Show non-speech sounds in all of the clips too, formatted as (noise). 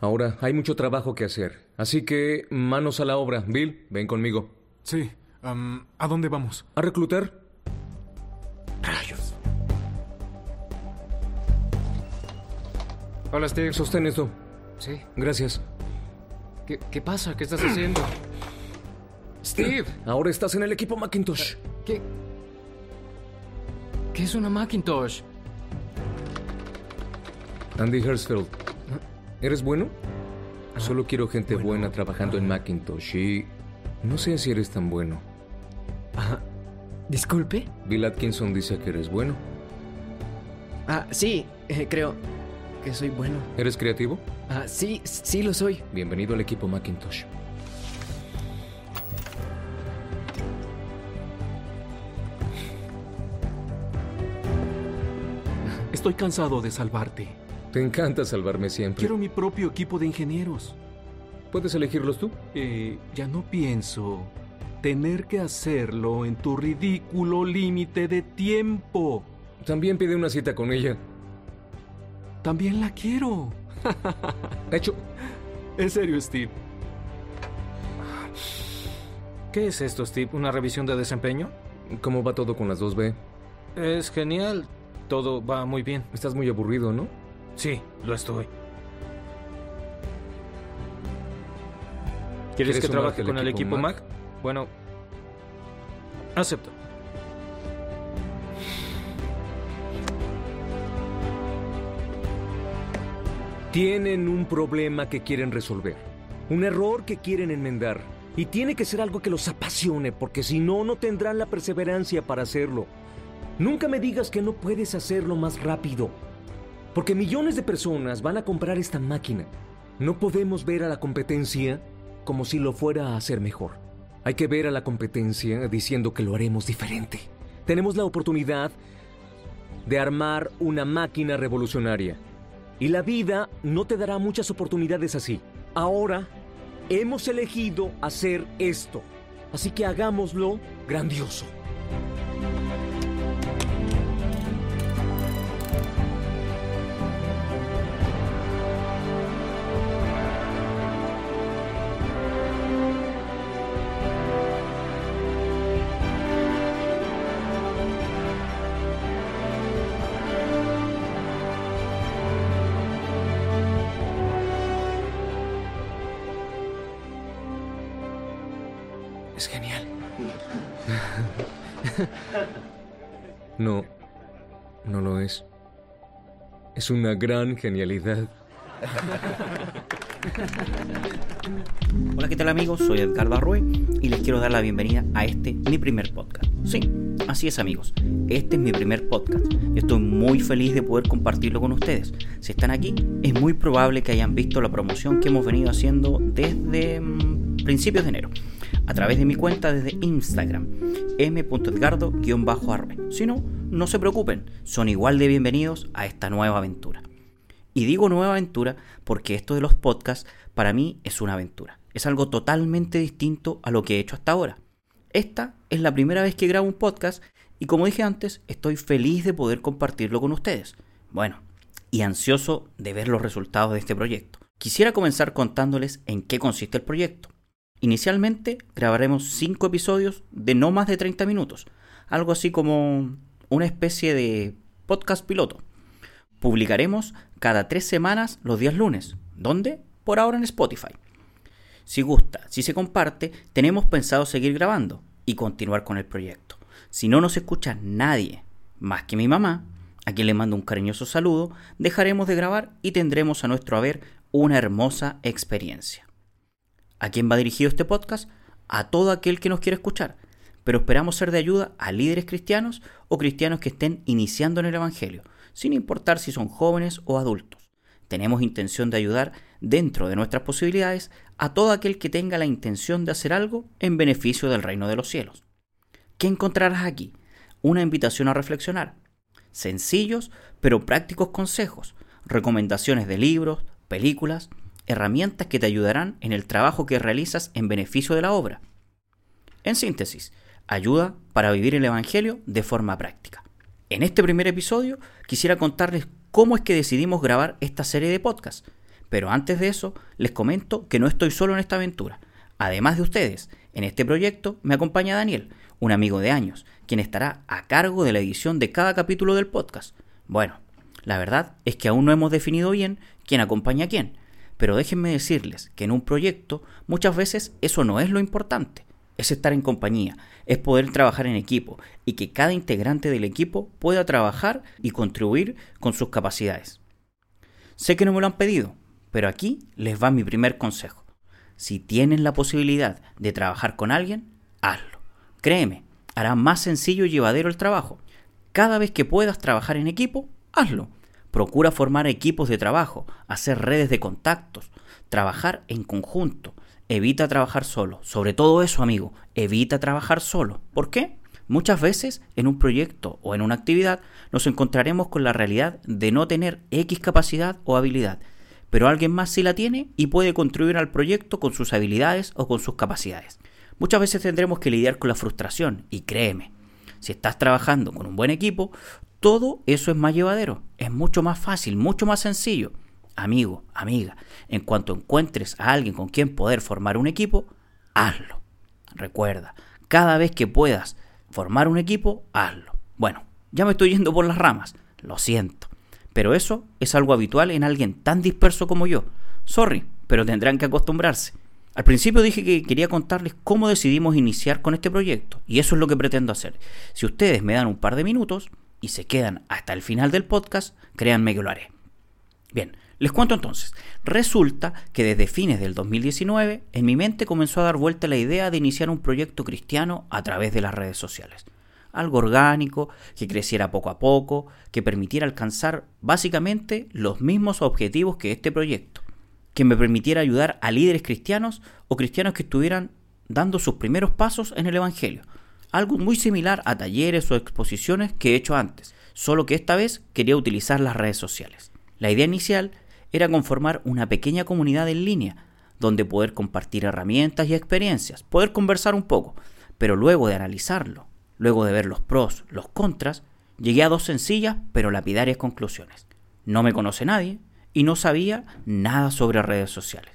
Ahora, hay mucho trabajo que hacer. Así que, manos a la obra. Bill, ven conmigo. Sí. ¿A dónde vamos? ¿A reclutar? Rayos. Hola, Steve. Sostén esto. Sí. Gracias. ¿Qué, qué pasa? ¿Qué estás haciendo? (clears throat) Steve, Ahora estás en el equipo Macintosh. ¿qué? ¿Qué es una Macintosh? Andy Hertzfeld. ¿Eres bueno? Solo quiero gente buena trabajando en Macintosh y... No sé si eres tan bueno. Disculpe. Bill Atkinson dice que eres bueno. Ah, sí, eh, creo que soy bueno. ¿Eres creativo? Ah, sí, sí lo soy. Bienvenido al equipo Macintosh. Estoy cansado de salvarte. Te encanta salvarme siempre. Quiero mi propio equipo de ingenieros. ¿Puedes elegirlos tú? Eh, ya no pienso tener que hacerlo en tu ridículo límite de tiempo. También pide una cita con ella. También la quiero. Hecho. En serio, Steve. ¿Qué es esto, Steve? ¿Una revisión de desempeño? ¿Cómo va todo con las 2B? Es genial. Todo va muy bien. Estás muy aburrido, ¿no? Sí, lo estoy. ¿Quieres ¿Quieres que trabaje con el equipo equipo Mac? Mac? Bueno, acepto. Tienen un problema que quieren resolver, un error que quieren enmendar. Y tiene que ser algo que los apasione, porque si no, no tendrán la perseverancia para hacerlo. Nunca me digas que no puedes hacerlo más rápido, porque millones de personas van a comprar esta máquina. No podemos ver a la competencia como si lo fuera a hacer mejor. Hay que ver a la competencia diciendo que lo haremos diferente. Tenemos la oportunidad de armar una máquina revolucionaria. Y la vida no te dará muchas oportunidades así. Ahora hemos elegido hacer esto. Así que hagámoslo grandioso. Es genial. (laughs) No, no lo es. Es una gran genialidad. Hola, ¿qué tal amigos? Soy Edgardo Arrue y les quiero dar la bienvenida a este, mi primer podcast. Sí, así es amigos, este es mi primer podcast y estoy muy feliz de poder compartirlo con ustedes. Si están aquí, es muy probable que hayan visto la promoción que hemos venido haciendo desde mm, principios de enero, a través de mi cuenta desde Instagram, m.edgardo-arrue. Si no, no se preocupen, son igual de bienvenidos a esta nueva aventura. Y digo nueva aventura porque esto de los podcasts para mí es una aventura. Es algo totalmente distinto a lo que he hecho hasta ahora. Esta es la primera vez que grabo un podcast y como dije antes, estoy feliz de poder compartirlo con ustedes. Bueno, y ansioso de ver los resultados de este proyecto. Quisiera comenzar contándoles en qué consiste el proyecto. Inicialmente grabaremos 5 episodios de no más de 30 minutos, algo así como una especie de podcast piloto. Publicaremos cada tres semanas los días lunes. ¿Dónde? Por ahora en Spotify. Si gusta, si se comparte, tenemos pensado seguir grabando y continuar con el proyecto. Si no nos escucha nadie más que mi mamá, a quien le mando un cariñoso saludo, dejaremos de grabar y tendremos a nuestro haber una hermosa experiencia. ¿A quién va dirigido este podcast? A todo aquel que nos quiera escuchar, pero esperamos ser de ayuda a líderes cristianos o cristianos que estén iniciando en el Evangelio, sin importar si son jóvenes o adultos. Tenemos intención de ayudar dentro de nuestras posibilidades a todo aquel que tenga la intención de hacer algo en beneficio del reino de los cielos. ¿Qué encontrarás aquí? Una invitación a reflexionar. Sencillos pero prácticos consejos, recomendaciones de libros, películas, herramientas que te ayudarán en el trabajo que realizas en beneficio de la obra. En síntesis, ayuda para vivir el Evangelio de forma práctica. En este primer episodio quisiera contarles cómo es que decidimos grabar esta serie de podcasts. Pero antes de eso, les comento que no estoy solo en esta aventura. Además de ustedes, en este proyecto me acompaña Daniel, un amigo de años, quien estará a cargo de la edición de cada capítulo del podcast. Bueno, la verdad es que aún no hemos definido bien quién acompaña a quién, pero déjenme decirles que en un proyecto muchas veces eso no es lo importante, es estar en compañía, es poder trabajar en equipo y que cada integrante del equipo pueda trabajar y contribuir con sus capacidades. Sé que no me lo han pedido, pero aquí les va mi primer consejo. Si tienen la posibilidad de trabajar con alguien, hazlo. Créeme, hará más sencillo y llevadero el trabajo. Cada vez que puedas trabajar en equipo, hazlo. Procura formar equipos de trabajo, hacer redes de contactos, trabajar en conjunto. Evita trabajar solo. Sobre todo eso, amigo, evita trabajar solo. ¿Por qué? Muchas veces en un proyecto o en una actividad nos encontraremos con la realidad de no tener X capacidad o habilidad, pero alguien más sí la tiene y puede contribuir al proyecto con sus habilidades o con sus capacidades. Muchas veces tendremos que lidiar con la frustración y créeme, si estás trabajando con un buen equipo, todo eso es más llevadero, es mucho más fácil, mucho más sencillo. Amigo, amiga, en cuanto encuentres a alguien con quien poder formar un equipo, hazlo. Recuerda, cada vez que puedas formar un equipo, hazlo. Bueno, ya me estoy yendo por las ramas, lo siento. Pero eso es algo habitual en alguien tan disperso como yo. Sorry, pero tendrán que acostumbrarse. Al principio dije que quería contarles cómo decidimos iniciar con este proyecto, y eso es lo que pretendo hacer. Si ustedes me dan un par de minutos y se quedan hasta el final del podcast, créanme que lo haré. Bien, les cuento entonces. Resulta que desde fines del 2019 en mi mente comenzó a dar vuelta la idea de iniciar un proyecto cristiano a través de las redes sociales. Algo orgánico, que creciera poco a poco, que permitiera alcanzar básicamente los mismos objetivos que este proyecto que me permitiera ayudar a líderes cristianos o cristianos que estuvieran dando sus primeros pasos en el Evangelio. Algo muy similar a talleres o exposiciones que he hecho antes, solo que esta vez quería utilizar las redes sociales. La idea inicial era conformar una pequeña comunidad en línea, donde poder compartir herramientas y experiencias, poder conversar un poco, pero luego de analizarlo, luego de ver los pros, los contras, llegué a dos sencillas pero lapidarias conclusiones. No me conoce nadie, y no sabía nada sobre redes sociales.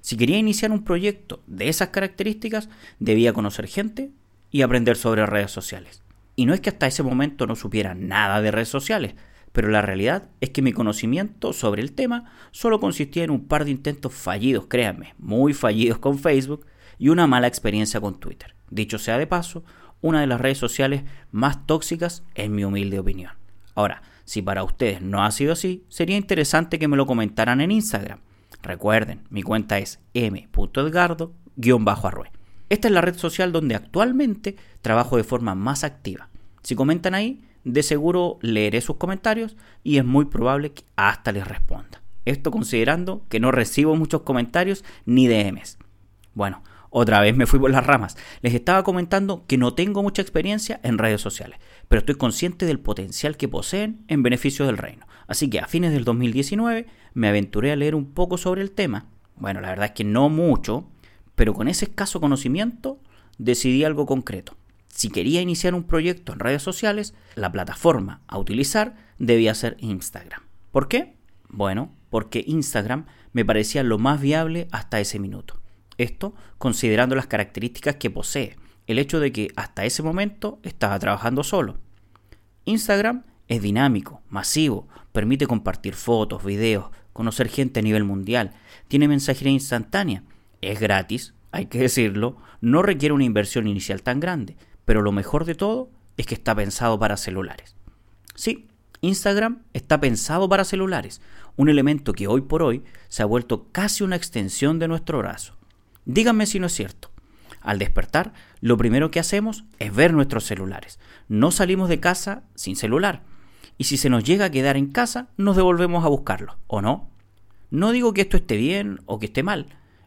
Si quería iniciar un proyecto de esas características, debía conocer gente y aprender sobre redes sociales. Y no es que hasta ese momento no supiera nada de redes sociales, pero la realidad es que mi conocimiento sobre el tema solo consistía en un par de intentos fallidos, créanme, muy fallidos con Facebook y una mala experiencia con Twitter. Dicho sea de paso, una de las redes sociales más tóxicas en mi humilde opinión. Ahora, si para ustedes no ha sido así, sería interesante que me lo comentaran en Instagram. Recuerden, mi cuenta es m.edgardo-arrue. Esta es la red social donde actualmente trabajo de forma más activa. Si comentan ahí, de seguro leeré sus comentarios y es muy probable que hasta les responda. Esto considerando que no recibo muchos comentarios ni DMs. Bueno, otra vez me fui por las ramas. Les estaba comentando que no tengo mucha experiencia en redes sociales, pero estoy consciente del potencial que poseen en beneficio del reino. Así que a fines del 2019 me aventuré a leer un poco sobre el tema. Bueno, la verdad es que no mucho, pero con ese escaso conocimiento decidí algo concreto. Si quería iniciar un proyecto en redes sociales, la plataforma a utilizar debía ser Instagram. ¿Por qué? Bueno, porque Instagram me parecía lo más viable hasta ese minuto. Esto considerando las características que posee, el hecho de que hasta ese momento estaba trabajando solo. Instagram es dinámico, masivo, permite compartir fotos, videos, conocer gente a nivel mundial, tiene mensajería instantánea, es gratis, hay que decirlo, no requiere una inversión inicial tan grande, pero lo mejor de todo es que está pensado para celulares. Sí, Instagram está pensado para celulares, un elemento que hoy por hoy se ha vuelto casi una extensión de nuestro brazo. Díganme si no es cierto. Al despertar, lo primero que hacemos es ver nuestros celulares. No salimos de casa sin celular. Y si se nos llega a quedar en casa, nos devolvemos a buscarlo, ¿o no? No digo que esto esté bien o que esté mal.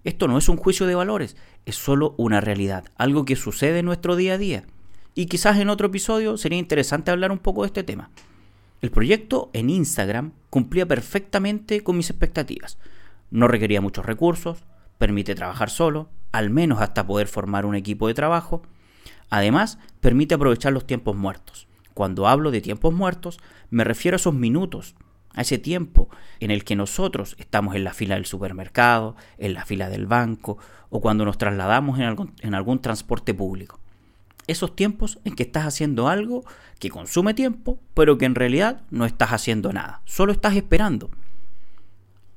Esto no es un juicio de valores, es solo una realidad, algo que sucede en nuestro día a día. Y quizás en otro episodio sería interesante hablar un poco de este tema. El proyecto en Instagram cumplía perfectamente con mis expectativas. No requería muchos recursos, permite trabajar solo, al menos hasta poder formar un equipo de trabajo. Además, permite aprovechar los tiempos muertos. Cuando hablo de tiempos muertos, me refiero a esos minutos a ese tiempo en el que nosotros estamos en la fila del supermercado, en la fila del banco o cuando nos trasladamos en algún, transporte público. Esos tiempos en que estás haciendo algo que consume tiempo, pero que en realidad no estás haciendo nada, solo estás esperando.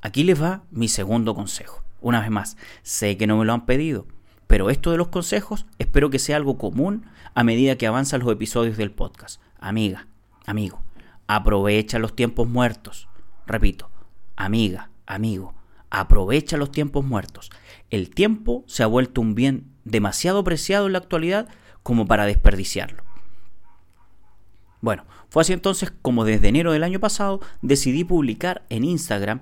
Aquí les va mi segundo consejo. Una vez más, sé que no me lo han pedido, pero esto de los consejos espero que sea algo común a medida que avanzan los episodios del podcast. Amiga, amigo, aprovecha los tiempos muertos. Repito, amiga, amigo, aprovecha los tiempos muertos. El tiempo se ha vuelto un bien demasiado preciado en la actualidad como para desperdiciarlo. Bueno, fue así entonces como desde enero del año pasado decidí publicar en Instagram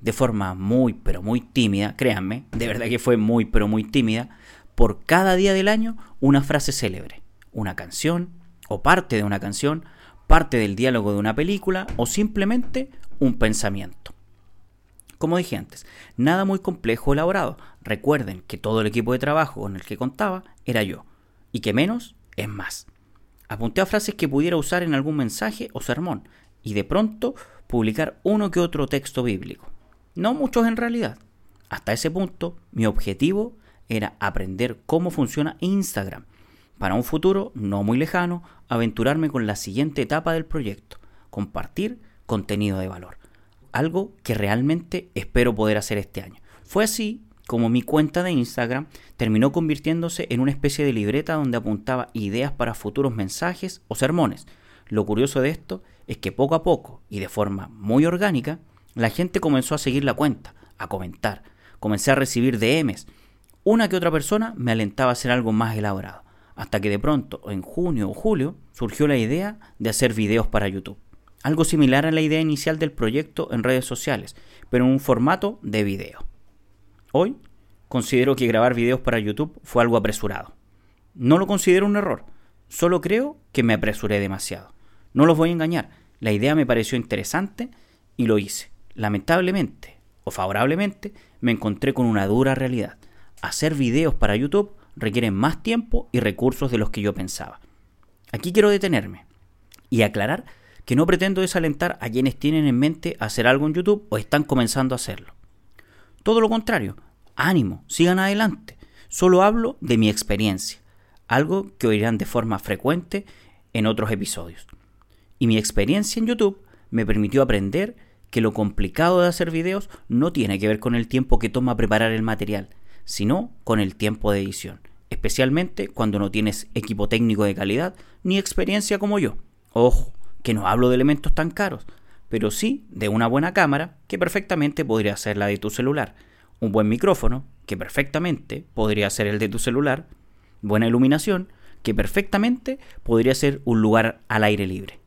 de forma muy pero muy tímida, créanme, de verdad que fue muy pero muy tímida, por cada día del año una frase célebre, una canción o parte de una canción, parte del diálogo de una película o simplemente un pensamiento. Como dije antes, nada muy complejo o elaborado. Recuerden que todo el equipo de trabajo con el que contaba era yo, y que menos es más. Apunté a frases que pudiera usar en algún mensaje o sermón, y de pronto publicar uno que otro texto bíblico. No muchos en realidad. Hasta ese punto, mi objetivo era aprender cómo funciona Instagram. Para un futuro no muy lejano, aventurarme con la siguiente etapa del proyecto, compartir contenido de valor. Algo que realmente espero poder hacer este año. Fue así como mi cuenta de Instagram terminó convirtiéndose en una especie de libreta donde apuntaba ideas para futuros mensajes o sermones. Lo curioso de esto es que poco a poco y de forma muy orgánica, la gente comenzó a seguir la cuenta, a comentar, comencé a recibir DMs. Una que otra persona me alentaba a hacer algo más elaborado, hasta que de pronto, en junio o julio, surgió la idea de hacer videos para YouTube. Algo similar a la idea inicial del proyecto en redes sociales, pero en un formato de video. Hoy considero que grabar videos para YouTube fue algo apresurado. No lo considero un error, solo creo que me apresuré demasiado. No los voy a engañar, la idea me pareció interesante y lo hice. Lamentablemente, o favorablemente, me encontré con una dura realidad. Hacer videos para YouTube requiere más tiempo y recursos de los que yo pensaba. Aquí quiero detenerme y aclarar que no pretendo desalentar a quienes tienen en mente hacer algo en YouTube o están comenzando a hacerlo. Todo lo contrario, ánimo, sigan adelante. Solo hablo de mi experiencia, algo que oirán de forma frecuente en otros episodios. Y mi experiencia en YouTube me permitió aprender que lo complicado de hacer videos no tiene que ver con el tiempo que toma preparar el material, sino con el tiempo de edición, especialmente cuando no tienes equipo técnico de calidad ni experiencia como yo. Ojo, que no hablo de elementos tan caros, pero sí de una buena cámara que perfectamente podría ser la de tu celular, un buen micrófono que perfectamente podría ser el de tu celular, buena iluminación que perfectamente podría ser un lugar al aire libre.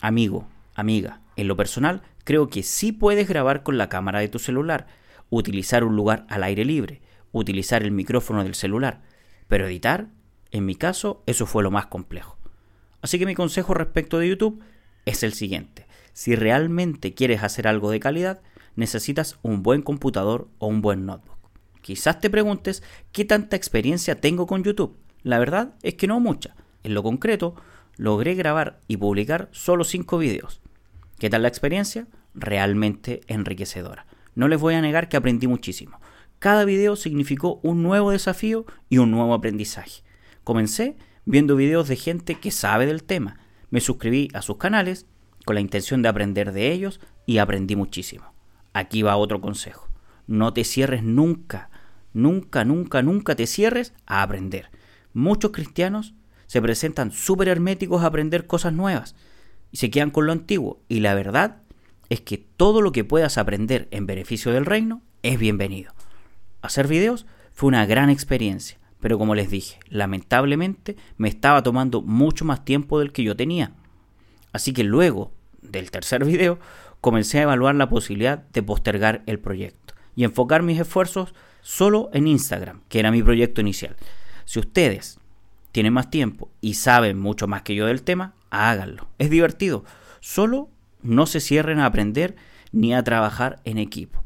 Amigo, amiga, en lo personal creo que sí puedes grabar con la cámara de tu celular, utilizar un lugar al aire libre, utilizar el micrófono del celular, pero editar, en mi caso, eso fue lo más complejo. Así que mi consejo respecto de YouTube es el siguiente. Si realmente quieres hacer algo de calidad, necesitas un buen computador o un buen notebook. Quizás te preguntes qué tanta experiencia tengo con YouTube. La verdad es que no mucha. En lo concreto, logré grabar y publicar solo 5 videos. ¿Qué tal la experiencia? realmente enriquecedora. No les voy a negar que aprendí muchísimo. Cada video significó un nuevo desafío y un nuevo aprendizaje. Comencé viendo videos de gente que sabe del tema. Me suscribí a sus canales con la intención de aprender de ellos y aprendí muchísimo. Aquí va otro consejo. No te cierres nunca, nunca, nunca, nunca te cierres a aprender. Muchos cristianos se presentan súper herméticos a aprender cosas nuevas y se quedan con lo antiguo. Y la verdad es que todo lo que puedas aprender en beneficio del reino es bienvenido. Hacer videos fue una gran experiencia, pero como les dije, lamentablemente me estaba tomando mucho más tiempo del que yo tenía. Así que luego del tercer video comencé a evaluar la posibilidad de postergar el proyecto y enfocar mis esfuerzos solo en Instagram, que era mi proyecto inicial. Si ustedes tienen más tiempo y saben mucho más que yo del tema, háganlo. Es divertido. Solo no se cierren a aprender ni a trabajar en equipo.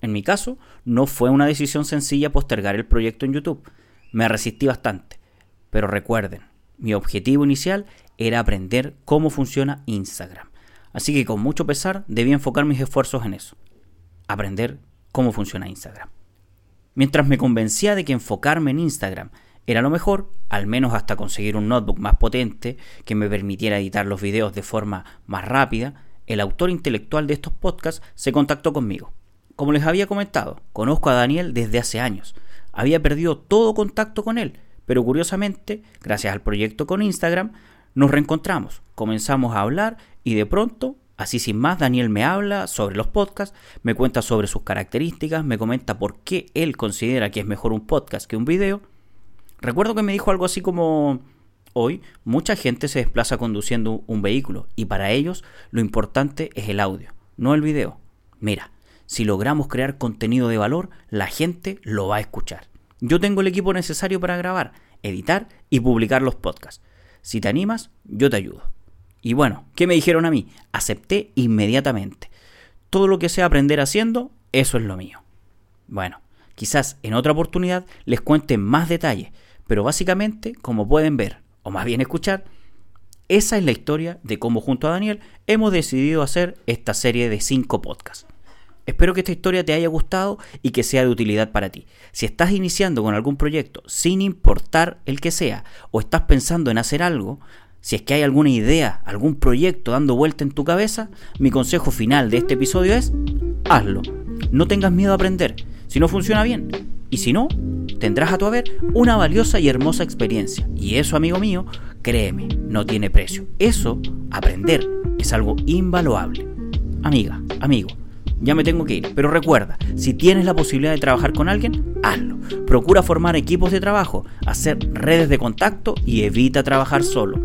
En mi caso, no fue una decisión sencilla postergar el proyecto en YouTube. Me resistí bastante. Pero recuerden, mi objetivo inicial era aprender cómo funciona Instagram. Así que con mucho pesar debí enfocar mis esfuerzos en eso. Aprender cómo funciona Instagram. Mientras me convencía de que enfocarme en Instagram era lo mejor, al menos hasta conseguir un notebook más potente que me permitiera editar los videos de forma más rápida, el autor intelectual de estos podcasts se contactó conmigo. Como les había comentado, conozco a Daniel desde hace años. Había perdido todo contacto con él, pero curiosamente, gracias al proyecto con Instagram, nos reencontramos, comenzamos a hablar y de pronto, así sin más, Daniel me habla sobre los podcasts, me cuenta sobre sus características, me comenta por qué él considera que es mejor un podcast que un video Recuerdo que me dijo algo así como, hoy mucha gente se desplaza conduciendo un vehículo y para ellos lo importante es el audio, no el video. Mira, si logramos crear contenido de valor, la gente lo va a escuchar. Yo tengo el equipo necesario para grabar, editar y publicar los podcasts. Si te animas, yo te ayudo. Y bueno, ¿qué me dijeron a mí? Acepté inmediatamente. Todo lo que sea aprender haciendo, eso es lo mío. Bueno, quizás en otra oportunidad les cuente más detalles, pero básicamente, como pueden ver, o más bien escuchar, esa es la historia de cómo junto a Daniel hemos decidido hacer esta serie de 5 podcasts. Espero que esta historia te haya gustado y que sea de utilidad para ti. Si estás iniciando con algún proyecto, sin importar el que sea, o estás pensando en hacer algo, si es que hay alguna idea, algún proyecto dando vuelta en tu cabeza, mi consejo final de este episodio es, hazlo. No tengas miedo a aprender. Si no funciona bien, y si no, tendrás a tu haber una valiosa y hermosa experiencia. Y eso, amigo mío, créeme, no tiene precio. Eso, aprender, es algo invaluable. Amiga, amigo, ya me tengo que ir, pero recuerda, si tienes la posibilidad de trabajar con alguien, hazlo. Procura formar equipos de trabajo, hacer redes de contacto y evita trabajar solo.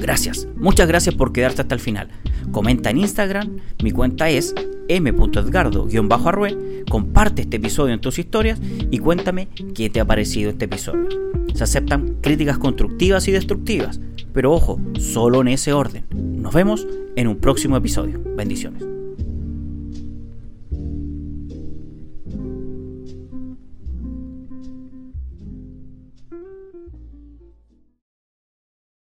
Gracias, muchas gracias por quedarte hasta el final. Comenta en Instagram, mi cuenta es m.edgardo-arrue, comparte este episodio en tus historias y cuéntame qué te ha parecido este episodio. Se aceptan críticas constructivas y destructivas, pero ojo, solo en ese orden. Nos vemos en un próximo episodio. Bendiciones.